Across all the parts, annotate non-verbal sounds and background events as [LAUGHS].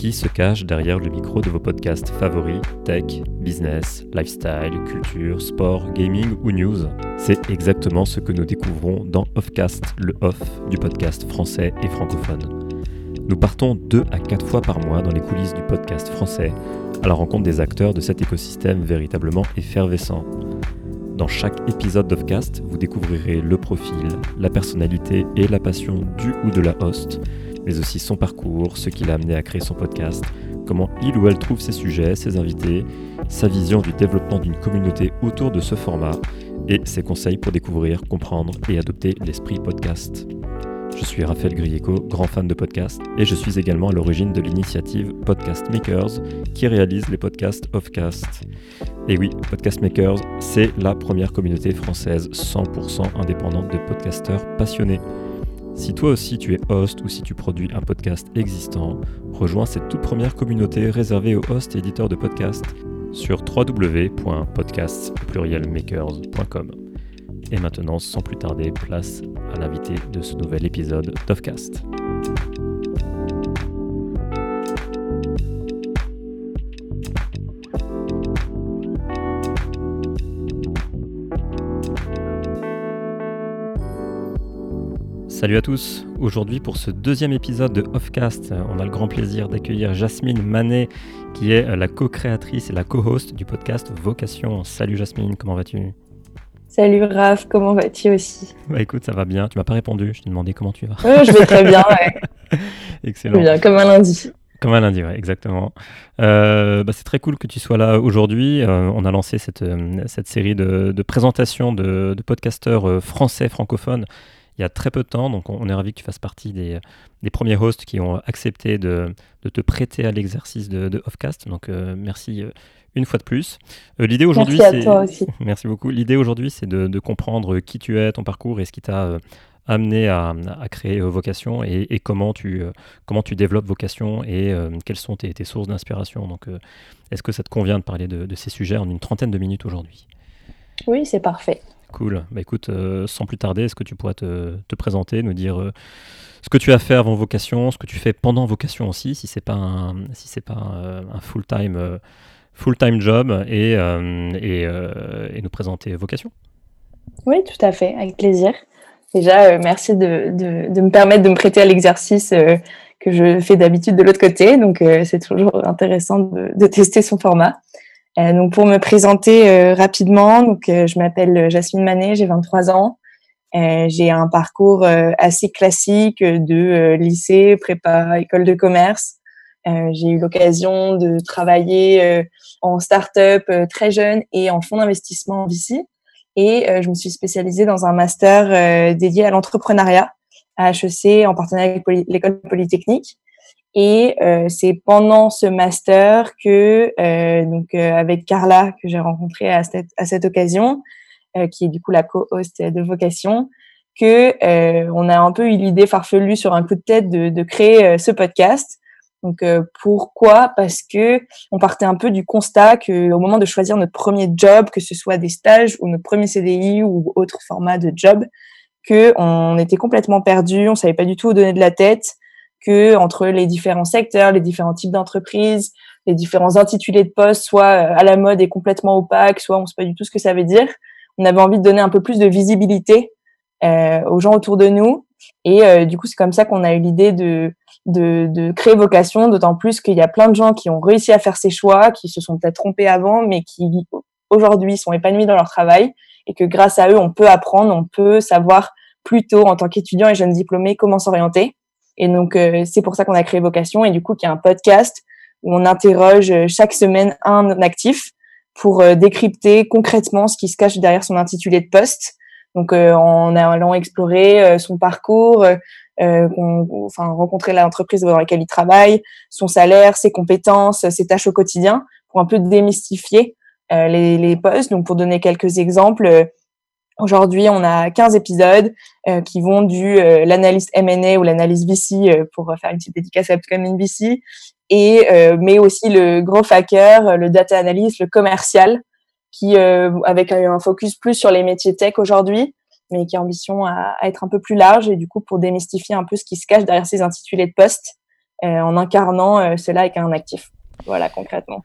qui se cache derrière le micro de vos podcasts favoris tech, business, lifestyle, culture, sport, gaming ou news. C'est exactement ce que nous découvrons dans Offcast, le off du podcast français et francophone. Nous partons deux à quatre fois par mois dans les coulisses du podcast français à la rencontre des acteurs de cet écosystème véritablement effervescent. Dans chaque épisode d'Offcast, vous découvrirez le profil, la personnalité et la passion du ou de la host, mais aussi son parcours, ce qui l'a amené à créer son podcast, comment il ou elle trouve ses sujets, ses invités, sa vision du développement d'une communauté autour de ce format et ses conseils pour découvrir, comprendre et adopter l'esprit podcast. Je suis Raphaël Grieco, grand fan de podcasts, et je suis également à l'origine de l'initiative Podcast Makers, qui réalise les podcasts Offcast. Et oui, Podcast Makers, c'est la première communauté française 100% indépendante de podcasteurs passionnés. Si toi aussi tu es host ou si tu produis un podcast existant, rejoins cette toute première communauté réservée aux hosts et éditeurs de podcasts sur www.podcasts.makers.com. Et maintenant, sans plus tarder, place à l'invité de ce nouvel épisode d'Ofcast. Salut à tous, aujourd'hui pour ce deuxième épisode de Offcast, on a le grand plaisir d'accueillir Jasmine Manet qui est la co-créatrice et la co-host du podcast Vocation. Salut Jasmine, comment vas-tu? Salut Raph, comment vas-tu aussi? Bah écoute, ça va bien. Tu m'as pas répondu, je t'ai demandé comment tu vas. je vais très bien, ouais. [LAUGHS] Excellent. Bien, comme un lundi. Comme un lundi, ouais, exactement. Euh, bah, c'est très cool que tu sois là aujourd'hui. Euh, on a lancé cette, euh, cette série de, de présentations de, de podcasteurs français francophones il y a très peu de temps. Donc, on, est ravi que tu fasses partie des, des, premiers hosts qui ont accepté de, de te prêter à l'exercice de, de, Offcast. Donc, merci une fois de plus. Euh, l'idée aujourd'hui, c'est [LAUGHS] merci beaucoup. L'idée aujourd'hui, c'est de, comprendre qui tu es, ton parcours et ce qui t'a euh, amené à, créer euh, Vocation et, comment tu comment tu développes Vocation et quelles sont tes, sources d'inspiration. Donc, est-ce que ça te convient de parler de, ces sujets en une trentaine de minutes aujourd'hui? Oui, c'est parfait. Cool. Bah, écoute, sans plus tarder, est-ce que tu pourrais te, présenter, nous dire ce que tu as fait avant Vocation, ce que tu fais pendant Vocation aussi, si c'est pas pas un full time full-time job et, euh, euh, nous présenter Vocation. Oui, tout à fait, avec plaisir. Déjà, euh, merci de, me permettre de me prêter à l'exercice que je fais d'habitude de l'autre côté. Donc, c'est toujours intéressant de, tester son format. Donc, pour me présenter rapidement, donc, je m'appelle Jasmine Manet, j'ai 23 ans. j'ai un parcours assez classique de lycée, prépa, école de commerce. j'ai eu l'occasion de travailler en start-up euh, très jeune et en fonds d'investissement en VC. Et euh, je me suis spécialisée dans un master euh, dédié à l'entrepreneuriat à HEC en partenariat avec l'école polytechnique. Et c'est pendant ce master que, donc avec Carla que j'ai rencontré à cette, à cette occasion, qui est du coup la co-host de Vocation, que on a un peu eu l'idée farfelue sur un coup de tête de, de créer ce podcast. Donc euh, pourquoi? Parce que on partait un peu du constat que au moment de choisir notre premier job, que ce soit des stages ou notre premier CDI ou autre format de job, que on était complètement perdu, on savait pas du tout où donner de la tête, que entre les différents secteurs, les différents types d'entreprises, les différents intitulés de poste, soit euh, à la mode et complètement opaque, soit on sait pas du tout ce que ça veut dire. On avait envie de donner un peu plus de visibilité euh, aux gens autour de nous. Et euh, du coup, c'est comme ça qu'on a eu l'idée de, de, de, créer Vocation, d'autant plus qu'il y a plein de gens qui ont réussi à faire ces choix, qui se sont peut-être trompés avant, mais qui aujourd'hui sont épanouis dans leur travail et que grâce à eux, on peut apprendre, on peut savoir plus tôt en tant qu'étudiant et jeune diplômé comment s'orienter. Et donc, euh, c'est pour ça qu'on a créé Vocation et du coup, qu'il y a un podcast où on interroge chaque semaine un actif pour décrypter concrètement ce qui se cache derrière son intitulé de poste donc, euh, en allant explorer euh, son parcours, euh, enfin rencontrer l'entreprise dans laquelle il travaille, son salaire, ses compétences, ses tâches au quotidien, pour un peu démystifier les, les postes. Donc, pour donner quelques exemples, Aujourd'hui, on a 15 épisodes qui vont du l'analyse M&A ou l'analyse VC pour faire une petite dédicace à Upcoming VC, et mais aussi le growth hacker, le data analyst, le commercial, qui euh, avec un focus plus sur les métiers tech aujourd'hui, mais qui a ambition à, être un peu plus large et du coup pour démystifier un peu ce qui se cache derrière ces intitulés de poste en incarnant cela avec un actif. Voilà, concrètement.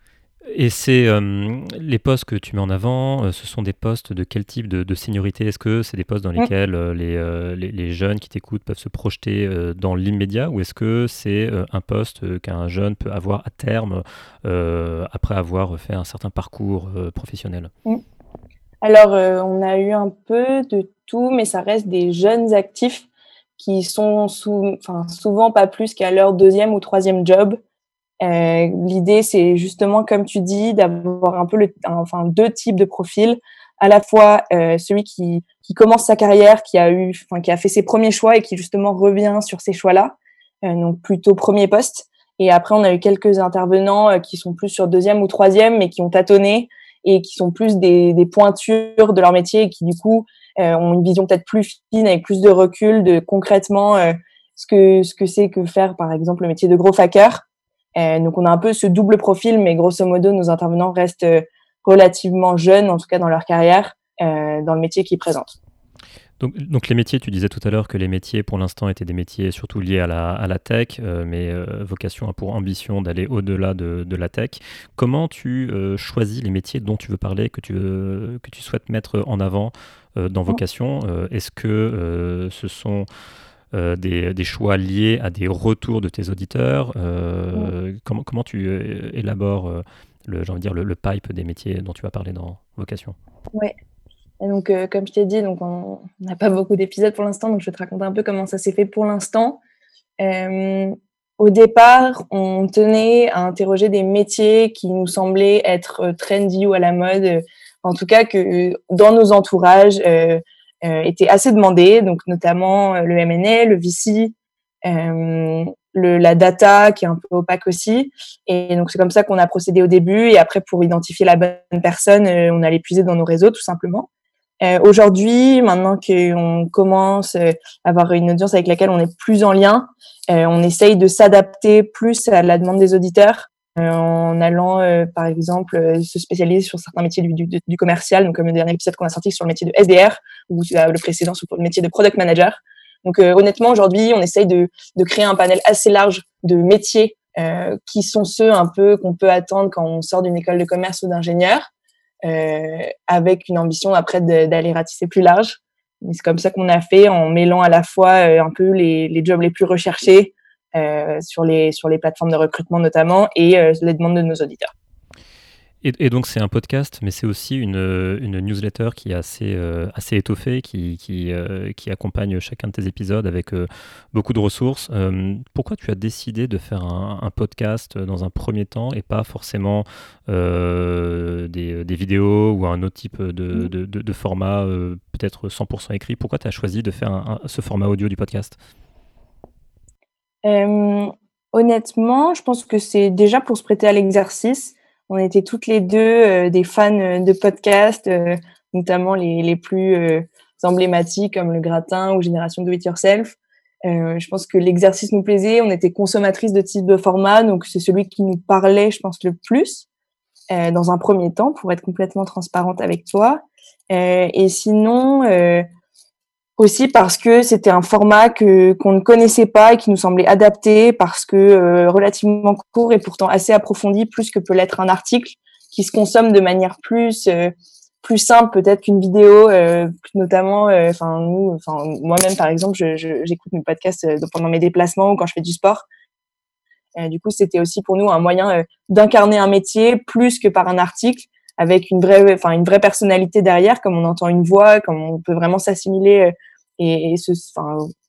Et c'est euh, les postes que tu mets en avant, euh, ce sont des postes de quel type de, de seniorité? Est-ce que c'est des postes dans mm. lesquels euh, les, les, les, jeunes qui t'écoutent peuvent se projeter dans l'immédiat? Ou est-ce que c'est un poste qu'un jeune peut avoir à terme après avoir fait un certain parcours professionnel? Mm. Alors, on a eu un peu de tout, mais ça reste des jeunes actifs qui sont sous, souvent pas plus qu'à leur deuxième ou troisième job. Euh, L'idée, c'est justement, comme tu dis, d'avoir un peu le, enfin, deux types de profils. À la fois euh, celui qui, qui, commence sa carrière, qui a eu, enfin, qui a fait ses premiers choix et qui justement revient sur ces choix-là, euh, donc plutôt premier poste. Et après, on a eu quelques intervenants euh, qui sont plus sur deuxième ou troisième, mais qui ont tâtonné et qui sont plus des, des pointures de leur métier et qui du coup euh, ont une vision peut-être plus fine avec plus de recul de concrètement ce que ce que c'est que faire par exemple le métier de gros hacker euh, donc on a un peu ce double profil, mais grosso modo, nos intervenants restent euh, relativement jeunes, en tout cas dans leur carrière, euh, dans le métier qu'ils présentent. Donc, donc, les métiers, tu disais tout à l'heure que les métiers pour l'instant étaient des métiers surtout liés à la, à la tech, mais vocation a pour ambition d'aller au-delà de, de, la tech. Comment tu choisis les métiers dont tu veux parler, que tu, que tu souhaites mettre en avant dans mmh. vocation? Est-ce que ce sont euh, des, choix liés à des retours de tes auditeurs euh, comment, comment tu euh, élabores le, dire, le, pipe des métiers dont tu vas parler dans Vocation? Oui. Donc, comme je t'ai dit, donc on n'a pas beaucoup d'épisodes pour l'instant, donc je vais te raconter un peu comment ça s'est fait pour l'instant. au départ, on tenait à interroger des métiers qui nous semblaient être trendy ou à la mode, en tout cas que dans nos entourages, euh, étaient assez demandés, donc notamment euh, le M&A, le VC, euh, le, la data qui est un peu opaque aussi. Et donc c'est comme ça qu'on a procédé au début. Et après, pour identifier la bonne personne, on allait puiser dans nos réseaux tout simplement. Euh, Aujourd'hui, maintenant qu'on commence à avoir une audience avec laquelle on est plus en lien, euh, on essaye de s'adapter plus à la demande des auditeurs euh, en allant, euh, par exemple, euh, se spécialiser sur certains métiers du, du, du commercial, donc comme le dernier épisode qu'on a sorti sur le métier de SDR, ou le précédent sur le métier de product manager. Donc honnêtement, aujourd'hui, on essaye de, de, créer un panel assez large de métiers euh, qui sont ceux un peu qu'on peut attendre quand on sort d'une école de commerce ou d'ingénieur, euh, avec une ambition après d'aller ratisser plus large. C'est comme ça qu'on a fait en mêlant à la fois un peu les, les jobs les plus recherchés, euh, sur, les, sur les plateformes de recrutement notamment et euh, les demandes de nos auditeurs. Et, donc c'est un podcast, mais c'est aussi une, une, newsletter qui est assez, euh, assez étoffée, qui, qui, qui, accompagne chacun de tes épisodes avec beaucoup de ressources. pourquoi tu as décidé de faire un, podcast dans un premier temps et pas forcément des, des, vidéos ou un autre type de, de, de, format peut-être 100% écrit? Pourquoi tu as choisi de faire ce format audio du podcast? Euh, honnêtement, je pense que c'est déjà pour se prêter à l'exercice. On était toutes les deux euh, des fans euh, de podcasts, notamment les, les plus emblématiques comme Le Gratin ou Génération Do It Yourself. je pense que l'exercice nous plaisait. On était consommatrices de type de format, donc c'est celui qui nous parlait, je pense, le plus. dans un premier temps, pour être complètement transparente avec toi. et sinon, aussi parce que c'était un format que qu'on ne connaissait pas et qui nous semblait adapté parce que euh, relativement court et pourtant assez approfondi plus que peut l'être un article qui se consomme de manière plus euh, plus simple peut-être qu'une vidéo euh, notamment enfin nous enfin moi-même par exemple j'écoute mes podcasts pendant mes déplacements ou quand je fais du sport. Du coup c'était aussi pour nous un moyen d'incarner un métier plus que par un article avec une vraie, enfin une vraie personnalité derrière, comme on entend une voix, comme on peut vraiment s'assimiler euh, et, et se,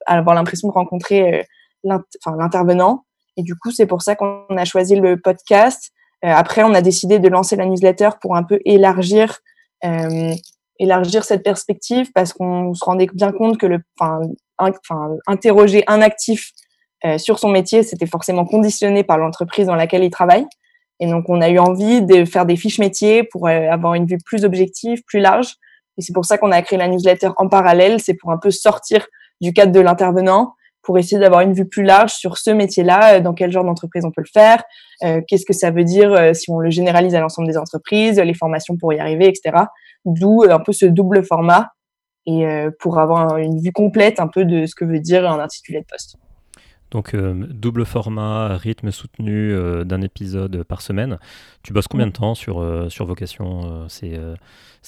avoir l'impression de rencontrer euh, l'intervenant. Et du coup, c'est pour ça qu'on a choisi le podcast. Euh, après, on a décidé de lancer la newsletter pour un peu élargir, euh, élargir cette perspective parce qu'on se rendait bien compte que le, enfin, interroger un actif euh, sur son métier, c'était forcément conditionné par l'entreprise dans laquelle il travaille. Et donc, on a eu envie de faire des fiches métiers pour euh, avoir une vue plus objective, plus large. Et c'est pour ça qu'on a créé la newsletter en parallèle. C'est pour un peu sortir du cadre de l'intervenant, pour essayer d'avoir une vue plus large sur ce métier-là, euh, dans quel genre d'entreprise on peut le faire, euh, qu'est-ce que ça veut dire si on le généralise à l'ensemble des entreprises, les formations pour y arriver, etc. D'où un peu ce double format et pour avoir une vue complète un peu de ce que veut dire un intitulé de poste. Donc double format, rythme soutenu d'un épisode par semaine. Tu bosses combien de temps sur, sur Vocation C'est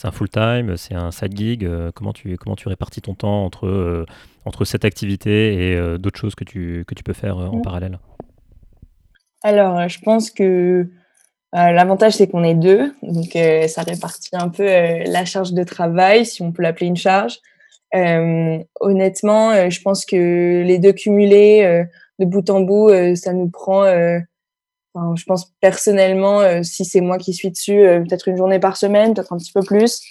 un full-time, c'est un side gig comment, tu, comment tu répartis ton temps entre, entre cette activité et d'autres choses que tu, que tu peux faire en parallèle? Alors, je pense que L'avantage, c'est qu'on est deux, donc ça répartit un peu la charge de travail, si on peut l'appeler une charge. Euh, honnêtement, euh, je pense que les deux cumulés euh, de bout en bout, ça nous prend. Je pense personnellement, si c'est moi qui suis dessus, peut-être une journée par semaine, peut-être un petit peu plus.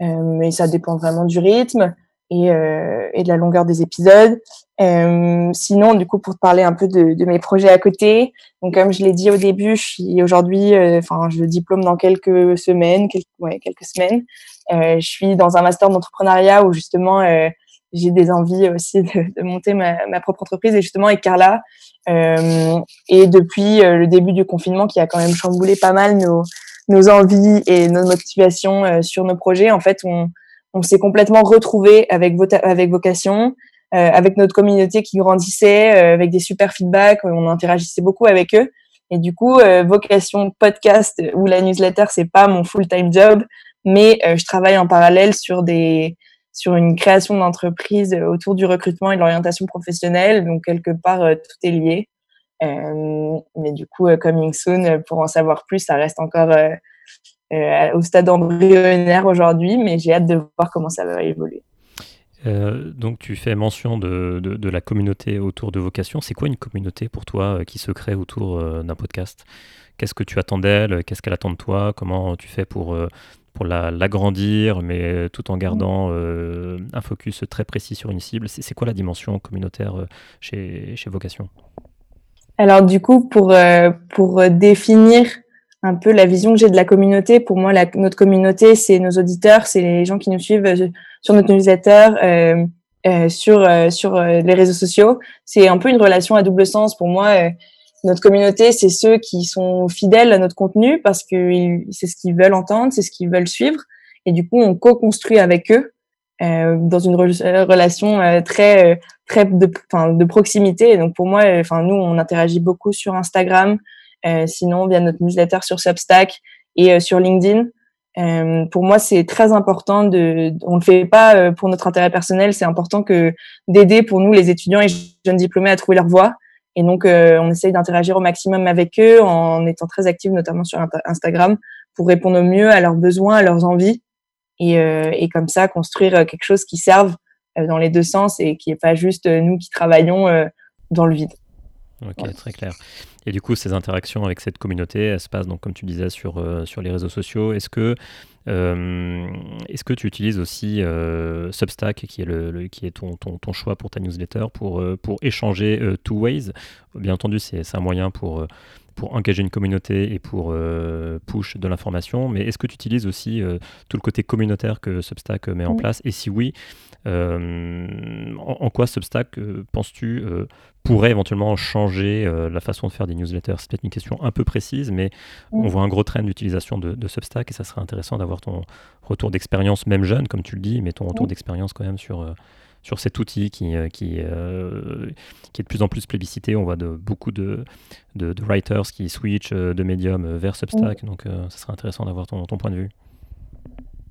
mais ça dépend vraiment du rythme et, de la longueur des épisodes. Sinon, du coup, pour te parler un peu de, mes projets à côté, donc comme je l'ai dit au début, je suis aujourd'hui, enfin, je diplôme dans quelques semaines, quelques semaines. Euh, je suis dans un master d'entrepreneuriat où justement euh, j'ai des envies aussi de, de monter ma, ma, propre entreprise et justement avec Carla. Euh, et depuis le début du confinement qui a quand même chamboulé pas mal nos, nos envies et nos motivations sur nos projets, en fait, on, on s'est complètement retrouvé avec, avec vocation. Euh, avec notre communauté qui grandissait, euh, avec des super feedbacks, on interagissait beaucoup avec eux. Et du coup, euh, vocation podcast ou la newsletter, c'est pas mon full-time job, mais je travaille en parallèle sur des sur une création d'entreprise autour du recrutement et de l'orientation professionnelle. Donc quelque part, tout est lié. Euh, mais du coup, coming soon, pour en savoir plus, ça reste encore euh, au stade embryonnaire aujourd'hui, mais j'ai hâte de voir comment ça va évoluer. Euh, donc tu fais mention de, de, la communauté autour de Vocation. C'est quoi une communauté pour toi euh, qui se crée autour euh, d'un podcast? Qu'est-ce que tu attends d'elle? Qu'est-ce qu'elle attend de toi? Comment tu fais pour, pour l'agrandir, mais tout en gardant un focus très précis sur une cible C'est quoi la dimension communautaire chez, chez Vocation? Alors du coup, pour, pour définir un peu la vision que j'ai de la communauté. Pour moi, la, notre communauté, c'est nos auditeurs, c'est les gens qui nous suivent euh, sur notre newsletter, euh, euh, sur euh, sur les réseaux sociaux. C'est un peu une relation à double sens. Pour moi, notre communauté, c'est ceux qui sont fidèles à notre contenu parce que c'est ce qu'ils veulent entendre, c'est ce qu'ils veulent suivre. Et du coup, on co-construit avec eux dans une relation très très de, de proximité. Donc pour moi, enfin nous, on interagit beaucoup sur Instagram, euh, sinon, via notre newsletter sur Substack et euh, sur LinkedIn. Euh, pour moi, c'est très important de. On le fait pas pour notre intérêt personnel. C'est important que d'aider pour nous les étudiants et jeunes diplômés à trouver leur voie. Et donc, on essaye d'interagir au maximum avec eux en étant très actifs, notamment sur Instagram, pour répondre au mieux à leurs besoins, à leurs envies, et, et comme ça construire quelque chose qui serve dans les deux sens et qui est pas juste nous qui travaillons dans le vide. Ok, très clair. Et du coup, ces interactions avec cette communauté, elles se passent donc, comme tu disais, sur, euh, sur les réseaux sociaux. Est-ce que, euh, est-ce que tu utilises aussi euh, Substack, qui est, le, qui est ton, ton, ton, choix pour ta newsletter, pour, pour échanger two ways? Bien entendu, c'est un moyen pour pour engager une communauté et pour push de l'information, mais est-ce que tu utilises aussi tout le côté communautaire que Substack met en place? Et si oui, euh, en, quoi Substack, euh, penses-tu, euh, pourrait éventuellement changer la façon de faire des newsletters? C'est peut-être une question un peu précise, mais on voit un gros trend d'utilisation de, Substack et ça serait intéressant d'avoir ton retour d'expérience, même jeune, comme tu le dis, mais ton retour d'expérience quand même sur, sur cet outil qui, qui, qui, est de plus en plus plébiscité. On voit de, beaucoup de, de, writers qui switchent de médium vers Substack, donc ça serait intéressant d'avoir ton, ton point de vue.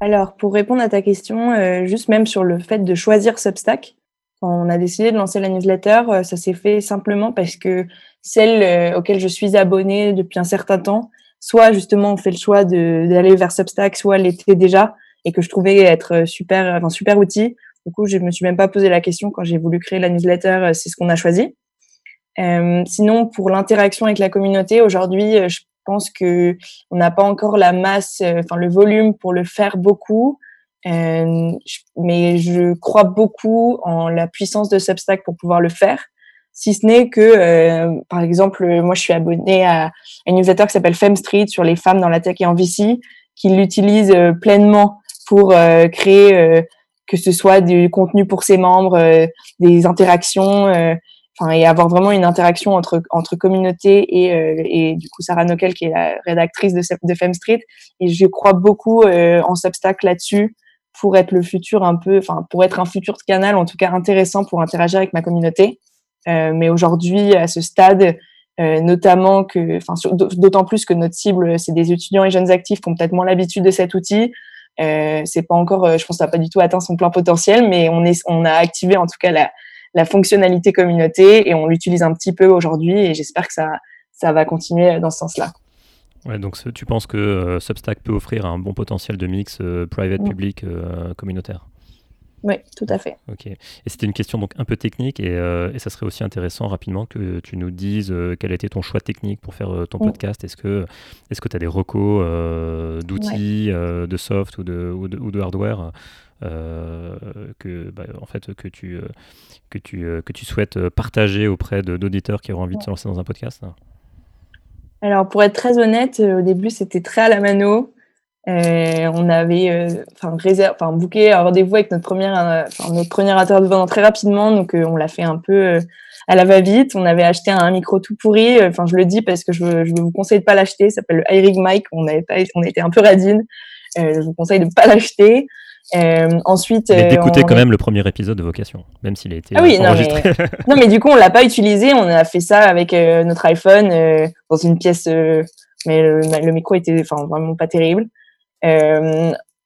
Alors, pour répondre à ta question, euh, juste même sur le fait de choisir Substack, quand on a décidé de lancer la newsletter, euh, ça s'est fait simplement parce que celle euh, auquel je suis abonnée depuis un certain temps, soit justement on fait le choix d'aller vers Substack, soit l'était déjà et que je trouvais être super, un super outil. Du coup, je me suis même pas posé la question quand j'ai voulu créer la newsletter, c'est ce qu'on a choisi. sinon, pour l'interaction avec la communauté, aujourd'hui, je pense que on n'a pas encore la masse, euh, enfin le volume pour le faire beaucoup. Euh, mais je crois beaucoup en la puissance de Substack pour pouvoir le faire. Si ce n'est que, euh, par exemple, moi je suis abonnée à une newsletter qui s'appelle Femme Street sur les femmes dans la tech et en VC, qui l'utilise pleinement pour créer que ce soit du contenu pour ses membres, des interactions, enfin et avoir vraiment une interaction entre entre communauté et euh, et du coup Sarah Nokel qui est la rédactrice de de Femme Street et je crois beaucoup euh, en Substack là-dessus pour être le futur un peu, enfin pour être un futur canal en tout cas intéressant pour interagir avec ma communauté. mais aujourd'hui, à ce stade, notamment que, enfin d'autant plus que notre cible c'est des étudiants et jeunes actifs qui ont peut-être moins l'habitude de cet outil. Euh, c'est pas encore, je pense, ça n'a pas du tout atteint son plein potentiel, mais on est, on a activé en tout cas la, la fonctionnalité communauté et on l'utilise un petit peu aujourd'hui et j'espère que ça, ça va continuer dans ce sens-là. Ouais, donc tu penses que euh, Substack peut offrir un bon potentiel de mix euh, private-public euh, communautaire? Oui, tout à fait. Ok. Et c'était une question donc un peu technique et, et, ça serait aussi intéressant rapidement que tu nous dises quel a été ton choix technique pour faire ton podcast. Est-ce que est-ce que tu as des recos d'outils, de soft ou de, ou de, ou de hardware que bah, en fait que tu que tu que tu souhaites partager auprès d'auditeurs qui auront envie de se lancer dans un podcast? Alors, pour être très honnête, euh, au début, c'était très à la mano. Euh, on avait euh, enfin réserve, enfin booké un rendez-vous avec notre première, notre premier intervenant très rapidement, donc on l'a fait un peu à la va-vite. On avait acheté un micro tout pourri. Enfin, je le dis parce que je, je vous conseille de pas l'acheter. Ça s'appelle le iRig Mic. On avait pas, on était un peu radine. je vous conseille de pas l'acheter. Euh, ensuite, mais d'écouter quand même le premier épisode de Vocation, même s'il a été ah oui, enregistré. Non mais... [LAUGHS] non mais, du coup on l'a pas utilisé, on a fait ça avec notre iPhone dans une pièce, mais le, micro était enfin vraiment pas terrible.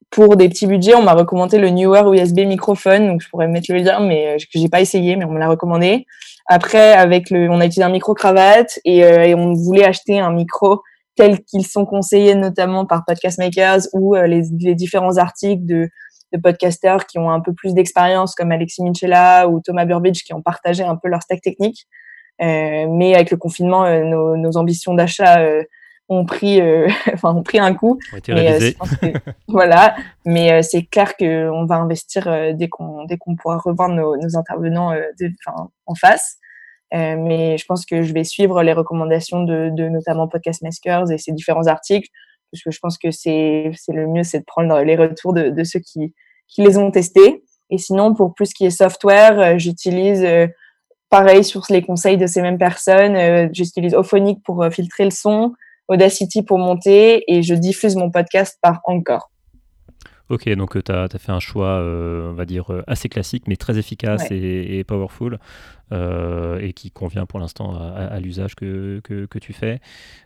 Pour des petits budgets, on m'a recommandé le Newer USB microphone, donc je pourrais mettre le lien, mais que j'ai pas essayé, mais on me l'a recommandé. Après, avec le, on a utilisé un micro cravate et, et on voulait acheter un micro tels qu'ils sont conseillés notamment par Podcast Makers ou les, différents articles de de podcasteurs qui ont un peu plus d'expérience, comme Alexis Minchella ou Thomas Burbidge, qui ont partagé un peu leur stack technique. Euh, mais avec le confinement, euh, nos, nos, ambitions d'achat euh, ont pris, euh, [LAUGHS] enfin, ont pris un coup. mais, [LAUGHS] voilà. Mais c'est clair qu'on va investir dès qu'on dès qu'on pourra revendre nos, nos intervenants de, en face. mais je pense que je vais suivre les recommandations de, de notamment Podcast Maskers et ces différents articles parce que je pense que c'est le mieux, c'est de prendre les retours de, de ceux qui, qui, les ont testés. Et sinon, pour plus qui est software, euh, j'utilise euh, pareil sur les conseils de ces mêmes personnes. Euh, j'utilise Ophonic pour filtrer le son, Audacity pour monter, et je diffuse mon podcast par Encore. Ok, donc tu as, as, fait un choix, on va dire, assez classique, mais très efficace et, et, powerful. Euh, et qui convient pour l'instant à, l'usage que, que, tu fais.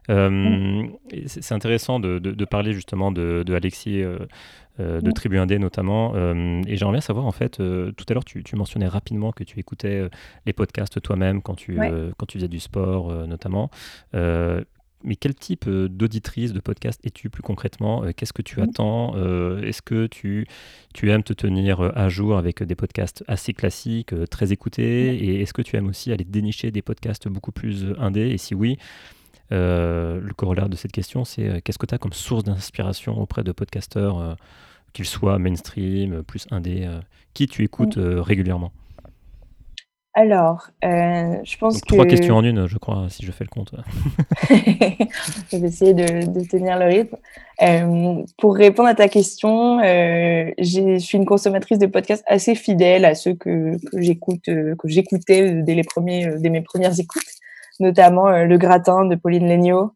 Euh. C'est intéressant de, de, parler justement de, de Alexis. Euh, de mm. Tribu Indé notamment. et j'aimerais bien savoir, en fait, tout à l'heure, tu, tu, mentionnais rapidement que tu écoutais les podcasts toi-même quand, tu quand tu faisais du sport, notamment mais quel type euh, d'auditrice de podcast es-tu plus concrètement euh, Qu'est-ce que tu mmh. attends euh, Est-ce que tu, tu aimes te tenir à jour avec des podcasts assez classiques, très écoutés. Et est-ce que tu aimes aussi aller dénicher des podcasts beaucoup plus indés Et si oui, le corollaire de cette question, c'est qu'est-ce que tu as comme source d'inspiration auprès de podcasteurs, qu'ils soient mainstream, plus indés Qui tu écoutes mmh. régulièrement? Alors, euh, je pense que... Trois questions en une, je crois, si je fais le compte. [LAUGHS] je vais essayer de, tenir le rythme. Euh, pour répondre à ta question, euh, je suis une consommatrice de podcasts assez fidèle à ceux que, j'écoute, que j'écoutais dès les premiers, dès mes premières écoutes, notamment Le Gratin de Pauline Legnaud,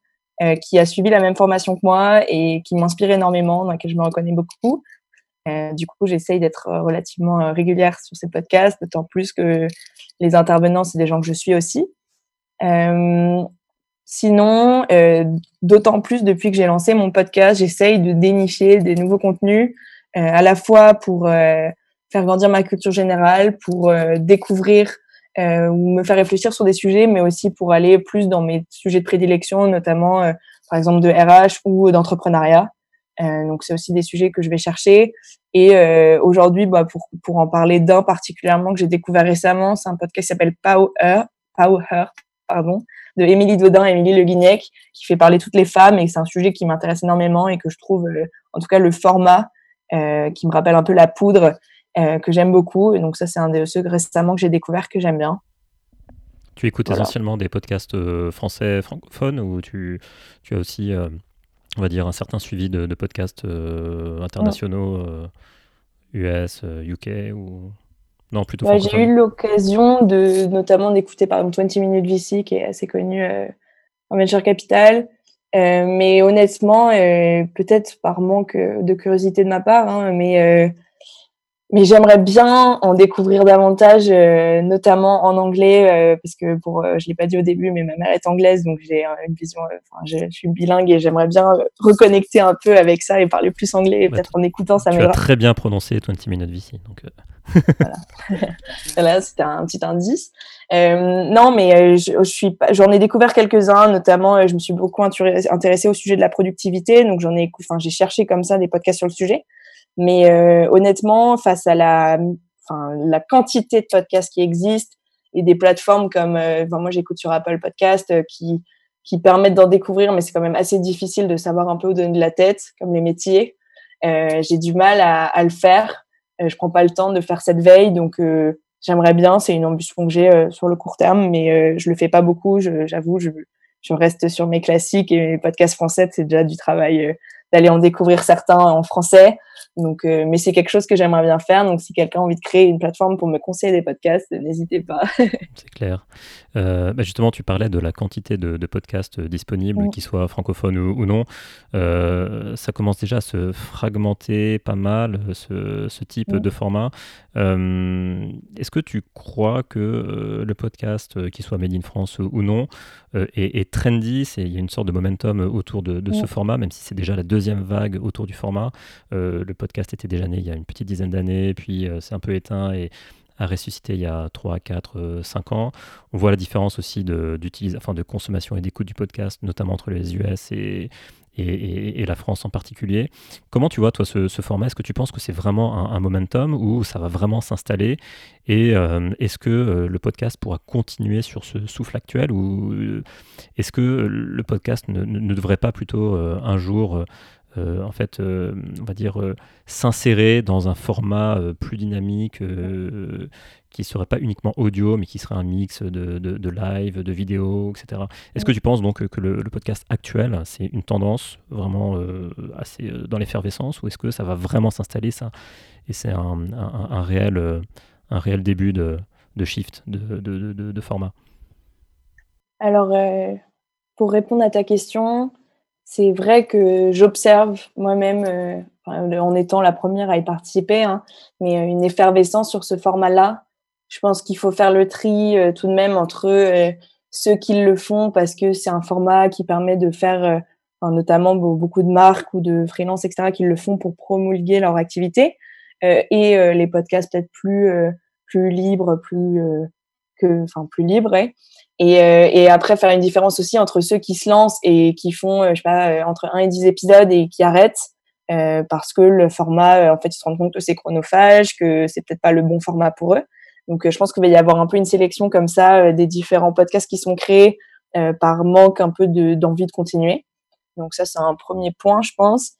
qui a suivi la même formation que moi et qui m'inspire énormément, dans laquelle je me reconnais beaucoup. du coup, j'essaye d'être relativement régulière sur ces podcasts, d'autant plus que les intervenants, c'est des gens que je suis aussi. Euh, sinon, euh, d'autant plus depuis que j'ai lancé mon podcast, j'essaye de dénicher des nouveaux contenus, euh, à la fois pour euh, faire grandir ma culture générale, pour euh, découvrir ou me faire réfléchir sur des sujets, mais aussi pour aller plus dans mes sujets de prédilection, notamment par exemple de RH ou d'entrepreneuriat. Donc c'est aussi des sujets que je vais chercher. Et euh, aujourd'hui, bah, pour, pour en parler d'un particulièrement que j'ai découvert récemment, c'est un podcast qui s'appelle Power, Power, pardon, de Émilie Dodin et Émilie Le Guignec, qui fait parler toutes les femmes et c'est un sujet qui m'intéresse énormément et que je trouve, euh, en tout cas, le format euh, qui me rappelle un peu la poudre, euh, que j'aime beaucoup. Et donc ça, c'est un de ceux récemment que j'ai découvert que j'aime bien. Tu écoutes essentiellement des podcasts euh, français francophones ou tu, tu as aussi on va dire, un certain suivi de, podcasts euh, internationaux, US, euh, UK euh, ou non plutôt J'ai eu l'occasion de notamment d'écouter par exemple 20 Minutes VC qui est assez connu en venture capital. mais honnêtement, peut-être par manque de curiosité de ma part, hein, mais mais j'aimerais bien en découvrir davantage, euh, notamment en anglais, euh, parce que pour, euh, je l'ai pas dit au début, mais ma mère est anglaise, donc j'ai une vision, enfin, je, suis bilingue et j'aimerais bien reconnecter un peu avec ça et parler plus anglais. Bah, peut-être en écoutant, ça. Tu as très bien prononcé 20 minutes VC, donc. voilà. [LAUGHS] voilà c'était un petit indice. non, mais je, je, suis pas, j'en ai découvert quelques-uns, notamment, je me suis beaucoup intéressée au sujet de la productivité, donc j'en ai, enfin, j'ai cherché comme ça des podcasts sur le sujet. Mais euh, honnêtement, face à la, enfin, la quantité de podcasts qui existent et des plateformes comme, euh, moi j'écoute sur Apple Podcast euh, qui qui permettent d'en découvrir, mais c'est quand même assez difficile de savoir un peu où donner de la tête, comme les métiers. Euh, j'ai du mal à, à le faire. je prends pas le temps de faire cette veille, donc j'aimerais bien. C'est une ambition que j'ai sur le court terme, mais je le fais pas beaucoup. J'avoue, je, je, reste sur mes classiques et mes podcasts français. C'est déjà du travail d'aller en découvrir certains en français. Donc, euh, mais c'est quelque chose que j'aimerais bien faire. Donc, si quelqu'un a envie de créer une plateforme pour me conseiller des podcasts, n'hésitez pas. [LAUGHS] c'est clair. Euh, bah, justement, tu parlais de la quantité de, podcasts disponibles, mm. qu'ils soient francophones ou, non. Euh, ça commence déjà à se fragmenter pas mal, ce, ce type mm. de format. Est-ce que tu crois que le podcast, qu'il soit made in France ou, non, est, trendy? Il y a une sorte de momentum autour de, ce mm. format, même si c'est déjà la deuxième vague autour du format. Le podcast était déjà né il y a une petite dizaine d'années, puis euh, c'est un peu éteint et a ressuscité il y a 3, 4, 5 ans. On voit la différence aussi de, enfin, de consommation et d'écoute du podcast, notamment entre les US et, et, la France en particulier. Comment tu vois, toi, ce, format? Est-ce que tu penses que c'est vraiment un, momentum ou ça va vraiment s'installer? Et euh, est-ce que euh, le podcast pourra continuer sur ce souffle actuel ou est-ce que le podcast ne, ne, devrait pas plutôt un jour euh, en fait, euh, on va dire, euh, s'insérer dans un format plus dynamique qui serait pas uniquement audio, mais qui serait un mix de, live, de vidéo, etc. Est-ce que tu penses donc que le, podcast actuel, c'est une tendance vraiment assez dans l'effervescence, ou est-ce que ça va vraiment s'installer ça? Et c'est un, réel, un réel début de, shift de, de format. Alors, pour répondre à ta question, c'est vrai que j'observe moi-même, euh, en étant la première à y participer, hein, mais euh, une effervescence sur ce format-là. Je pense qu'il faut faire le tri euh, tout de même entre ceux qui le font parce que c'est un format qui permet de faire, notamment beaucoup de marques ou de freelance, etc., qui le font pour promulguer leur activité, et les podcasts peut-être plus plus libres, plus que, enfin, plus libres. Et, euh, et, après, faire une différence aussi entre ceux qui se lancent et qui font, euh, je sais pas, euh, entre 1 et 10 épisodes et qui arrêtent euh, parce que le format, en fait, ils se rendent compte que c'est chronophage, que c'est peut-être pas le bon format pour eux. Donc, je pense qu'il va y avoir un peu une sélection comme ça des différents podcasts qui sont créés par manque un peu d'envie de, continuer. Donc, ça, c'est un premier point, je pense.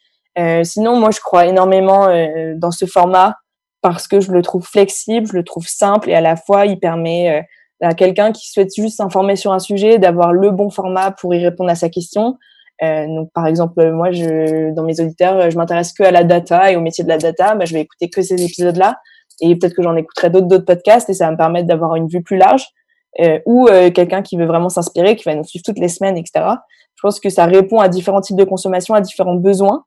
sinon, moi, je crois énormément dans ce format parce que je le trouve flexible, je le trouve simple et à la fois, il permet à quelqu'un qui souhaite juste s'informer sur un sujet, d'avoir le bon format pour y répondre à sa question. Euh, donc, par exemple, moi, je, dans mes auditeurs, je m'intéresse que à la data et au métier de la data. Bah, je vais écouter que ces épisodes-là, et peut-être que j'en écouterai d'autres, d'autres podcasts, et ça va me permettre d'avoir une vue plus large. Euh, ou euh, quelqu'un qui veut vraiment s'inspirer, qui va nous suivre toutes les semaines, etc. Je pense que ça répond à différents types de consommation, à différents besoins.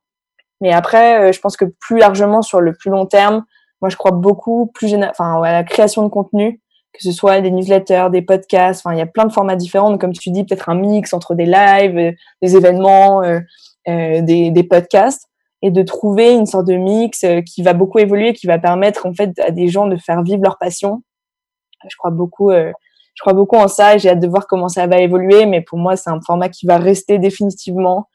Mais après, euh, je pense que plus largement sur le plus long terme, moi, je crois beaucoup plus enfin, à la création de contenu que ce soit des newsletters, des podcasts, enfin il y a plein de formats différents, comme tu dis, peut-être un mix entre des lives, euh, des événements, euh, euh, des, des, podcasts, et de trouver une sorte de mix euh, qui va beaucoup évoluer, qui va permettre en fait à des gens de faire vivre leur passion. Je crois beaucoup, euh, je crois beaucoup en ça, j'ai hâte de voir comment ça va évoluer, mais pour moi c'est un format qui va rester définitivement,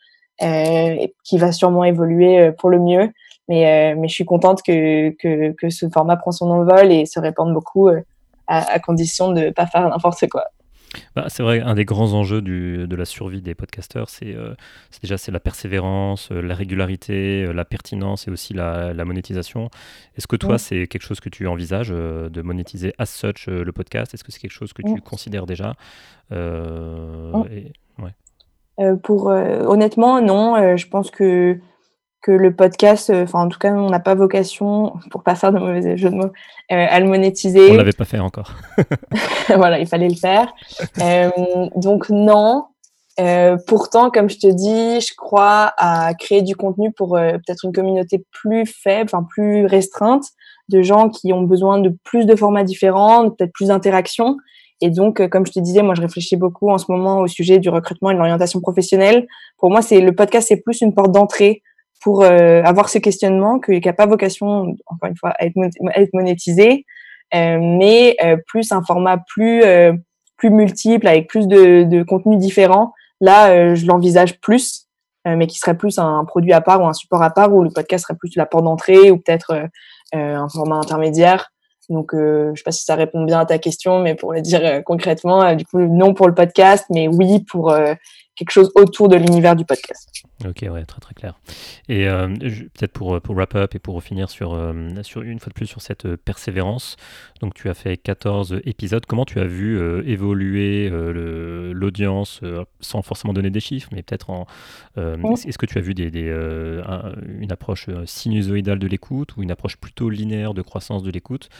et qui va sûrement évoluer pour le mieux. Mais, mais je suis contente que, que, que ce format prend son envol et se répande beaucoup à, condition de ne pas faire n'importe quoi. Bah, c'est vrai, un des grands enjeux du, de la survie des podcasteurs, c'est euh, déjà c'est la persévérance, euh, la régularité, euh, la pertinence et aussi la, monétisation. Est-ce que toi, c'est quelque chose que tu envisages de monétiser as such le podcast? Est-ce que c'est quelque chose que tu considères déjà? Pour honnêtement, non. je pense que que le podcast, euh, enfin en tout cas, on n'a pas vocation, pour pas faire de mauvais jeux de mots, euh, à le monétiser. On l'avait pas fait encore. [LAUGHS] [LAUGHS] voilà, il fallait le faire. Euh, donc non. pourtant, comme je te dis, je crois à créer du contenu pour peut-être une communauté plus faible, enfin plus restreinte, de gens qui ont besoin de plus de formats différents, peut-être plus d'interactions. Et donc, euh, comme je te disais, moi, je réfléchis beaucoup en ce moment au sujet du recrutement et de l'orientation professionnelle. Pour moi, c'est le podcast, c'est plus une porte d'entrée pour euh, avoir ce questionnement qui n'a pas vocation, encore une fois, à être, monétisé, euh, mais euh, plus un format plus plus multiple avec plus de, de contenus différents. Là, je l'envisage plus, mais qui serait plus un, produit à part ou un support à part, où le podcast serait plus la porte d'entrée ou peut-être un format intermédiaire. Donc, euh, je sais pas si ça répond bien à ta question, mais pour le dire concrètement, du coup, non pour le podcast, mais oui pour quelque chose autour de l'univers du podcast. Ok, ouais, très très clair. Et euh, peut-être pour, pour wrap up et pour finir sur, euh, sur une fois de plus sur cette euh, persévérance, donc tu as fait 14 épisodes, comment tu as vu évoluer l'audience, sans forcément donner des chiffres, mais peut-être en... Est-ce que tu as vu des, des une approche sinusoïdale de l'écoute ou une approche plutôt linéaire de croissance de l'écoute?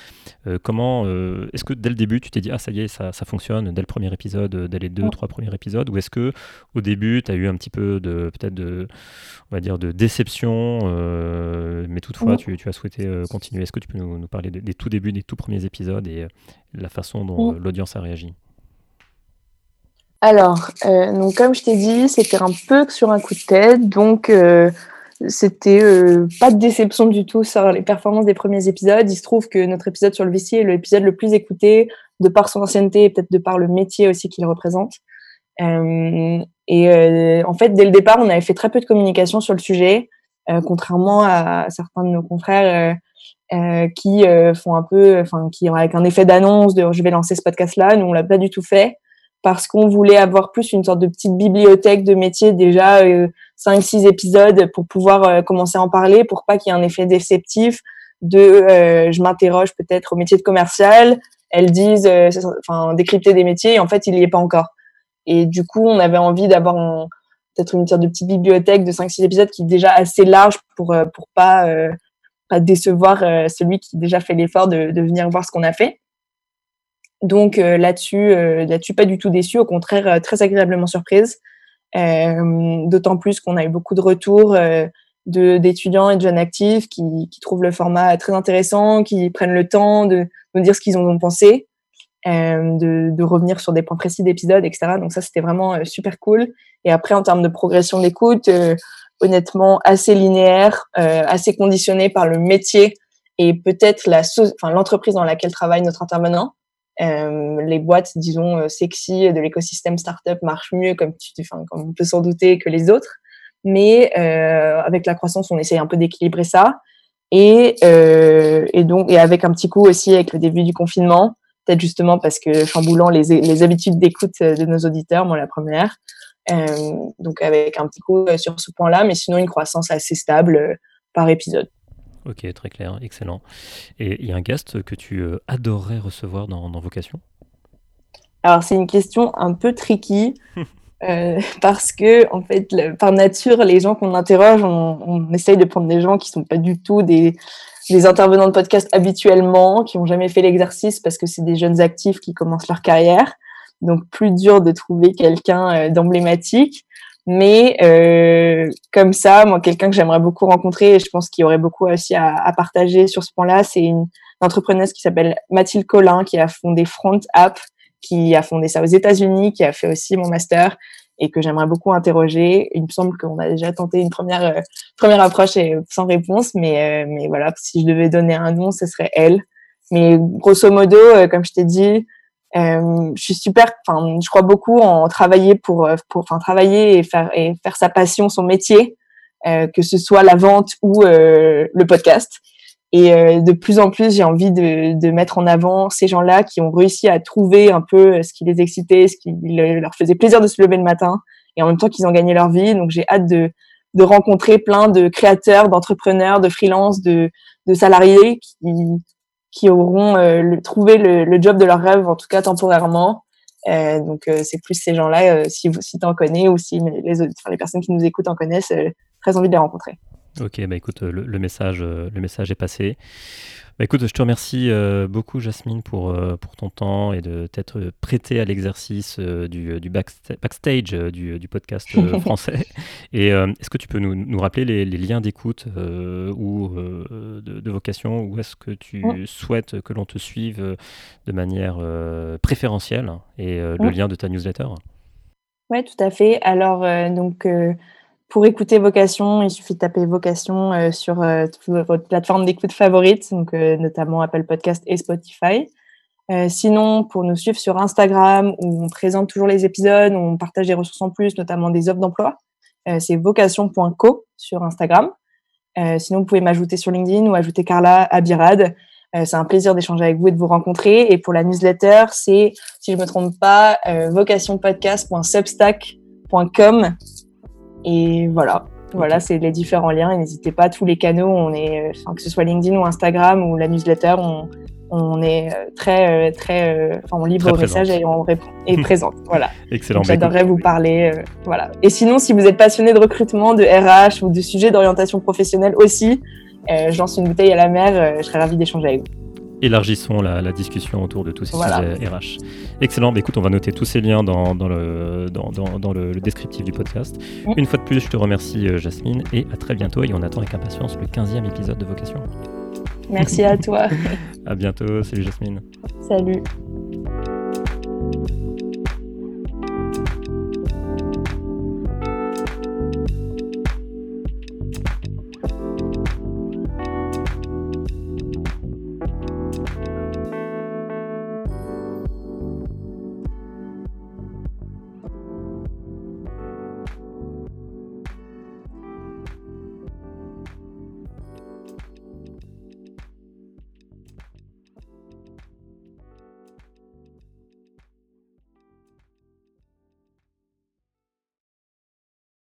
Comment... Est-ce que dès le début tu t'es dit, ah ça y est, ça, ça fonctionne, dès le premier épisode, dès les deux, trois premiers épisodes, ou est-ce que au début tu as eu un petit peu de peut-être de on va dire, de déception, euh, mais toutefois, tu, as souhaité euh, continuer. Est-ce que tu peux nous, parler des, tout débuts, des tout premiers épisodes et euh, la façon dont l'audience a réagi? Alors, donc comme je t'ai dit, c'était un peu sur un coup de tête, donc c'était pas de déception du tout sur les performances des premiers épisodes. Il se trouve que notre épisode sur le VC est l'épisode le plus écouté, de par son ancienneté et peut-être de par le métier aussi qu'il représente. Euh, et euh, en fait, dès le départ, on avait fait très peu de communication sur le sujet, euh, contrairement à certains de nos confrères qui font un peu, enfin, qui avec un effet d'annonce de je vais lancer ce podcast-là. Nous, on l'a pas du tout fait parce qu'on voulait avoir plus une sorte de petite bibliothèque de métiers déjà euh, 5-6 épisodes pour pouvoir commencer à en parler pour pas qu'il y ait un effet déceptif de euh, je m'interroge peut-être au métier de commercial elles disent enfin décrypter des métiers en fait il y est pas encore et du coup, on avait envie d'avoir peut-être une sorte de petite bibliothèque de 5-6 épisodes qui est déjà assez large pour euh, pour pas euh, pas décevoir euh, celui qui déjà fait l'effort de, de venir voir ce qu'on a fait. Donc là-dessus, là-dessus pas du tout déçu, au contraire très agréablement surprise. D'autant plus qu'on a eu beaucoup de retours d'étudiants et de jeunes actifs qui, qui trouvent le format très intéressant, qui prennent le temps de nous dire ce qu'ils en ont pensé. Euh, de, de, revenir sur des points précis d'épisode, etc. Donc ça, c'était vraiment euh, super cool. Et après, en termes de progression d'écoute, euh, honnêtement, assez linéaire, assez conditionné par le métier et peut-être la, enfin, l'entreprise dans laquelle travaille notre intervenant. les boîtes, disons, sexy de l'écosystème startup marchent mieux, comme tu, enfin, comme on peut s'en douter, que les autres. Mais avec la croissance, on essaye un peu d'équilibrer ça. Et, et donc, et avec un petit coup aussi avec le début du confinement, peut-être justement parce que chamboulant les, les habitudes d'écoute euh, de nos auditeurs, moi la première. Euh, donc avec un petit coup euh, sur ce point-là, mais sinon une croissance assez stable par épisode. Ok, très clair, excellent. Et il y a un guest que tu adorerais recevoir dans, dans Vocation? Alors c'est une question un peu tricky. [LAUGHS] parce que en fait, par nature, les gens qu'on interroge, on, on, essaye de prendre des gens qui sont pas du tout des, des intervenants de podcast habituellement, qui ont jamais fait l'exercice parce que c'est des jeunes actifs qui commencent leur carrière. Donc plus dur de trouver quelqu'un euh, d'emblématique. Mais euh, comme ça, moi, quelqu'un que j'aimerais beaucoup rencontrer, et je pense qu'il y aurait beaucoup aussi à, partager sur ce point-là, c'est une, entrepreneuse qui s'appelle Mathilde Collin, qui a fondé Front App, qui a fondé ça aux États-Unis, qui a fait aussi mon master et que j'aimerais beaucoup interroger. Il me semble qu'on a déjà tenté une première euh, première approche et sans réponse, mais euh, mais voilà, si je devais donner un nom, ce serait elle. Mais grosso modo, euh, comme je t'ai dit, je suis super. Enfin, je crois beaucoup en travailler pour pour enfin travailler et faire et faire sa passion, son métier, que ce soit la vente ou le podcast. Et euh, de plus en plus, j'ai envie de, de, mettre en avant ces gens-là qui ont réussi à trouver un peu euh, ce qui les excitait, ce qui leur faisait plaisir de se lever le matin, et en même temps qu'ils ont gagné leur vie. Donc j'ai hâte de, de rencontrer plein de créateurs, d'entrepreneurs, de freelances, de, de salariés qui, qui auront euh, le, trouvé le, le, job de leur rêve, en tout cas temporairement. Euh, donc c'est plus ces gens-là, si, si tu en connais ou si les, les personnes qui nous écoutent en connaissent, très envie de les rencontrer. Ok, bah écoute, le, message, le message est passé. Bah, écoute, je te remercie euh, beaucoup, Jasmine, pour, euh, pour ton temps et de t'être prêtée à l'exercice euh, du, du backstage du, du, podcast [LAUGHS] français. Et est-ce que tu peux nous, nous rappeler les, les liens d'écoute ou de, de, vocation Où est-ce que tu souhaites que l'on te suive de manière préférentielle et le lien de ta newsletter? Oui, tout à fait. Alors, donc pour écouter Vocation, il suffit de taper Vocation euh, sur euh, votre plateforme d'écoute favorite, donc euh, notamment Apple Podcast et Spotify. sinon, pour nous suivre sur Instagram, où on présente toujours les épisodes, où on partage des ressources en plus, notamment des offres d'emploi, c'est vocation.co sur Instagram. sinon, vous pouvez m'ajouter sur LinkedIn ou ajouter Carla Abirad. c'est un plaisir d'échanger avec vous et de vous rencontrer. Et pour la newsletter, c'est, si je me trompe pas, vocationpodcast.substack.com et voilà. Voilà, c'est les différents liens. Et n'hésitez pas, tous les canaux, on est, enfin, que ce soit LinkedIn ou Instagram ou la newsletter, on, on est euh, très, euh, très, euh, enfin, on livre vos messages et on répond et [LAUGHS] présente. Voilà. Excellent. Bah, j'adorerais vous parler. voilà. Et sinon, si vous êtes passionné de recrutement, de RH ou de sujets d'orientation professionnelle aussi, je lance une bouteille à la mer. je serais ravie d'échanger avec vous élargissons la, discussion autour de tous ces sujets RH. Excellent, bah, écoute, on va noter tous ces liens dans, le, dans, le, descriptif du podcast. Une fois de plus, je te remercie euh, Jasmine et à très bientôt et on attend avec impatience le 15e épisode de Vocation. Merci à toi. [LAUGHS] à bientôt, salut Jasmine. Salut.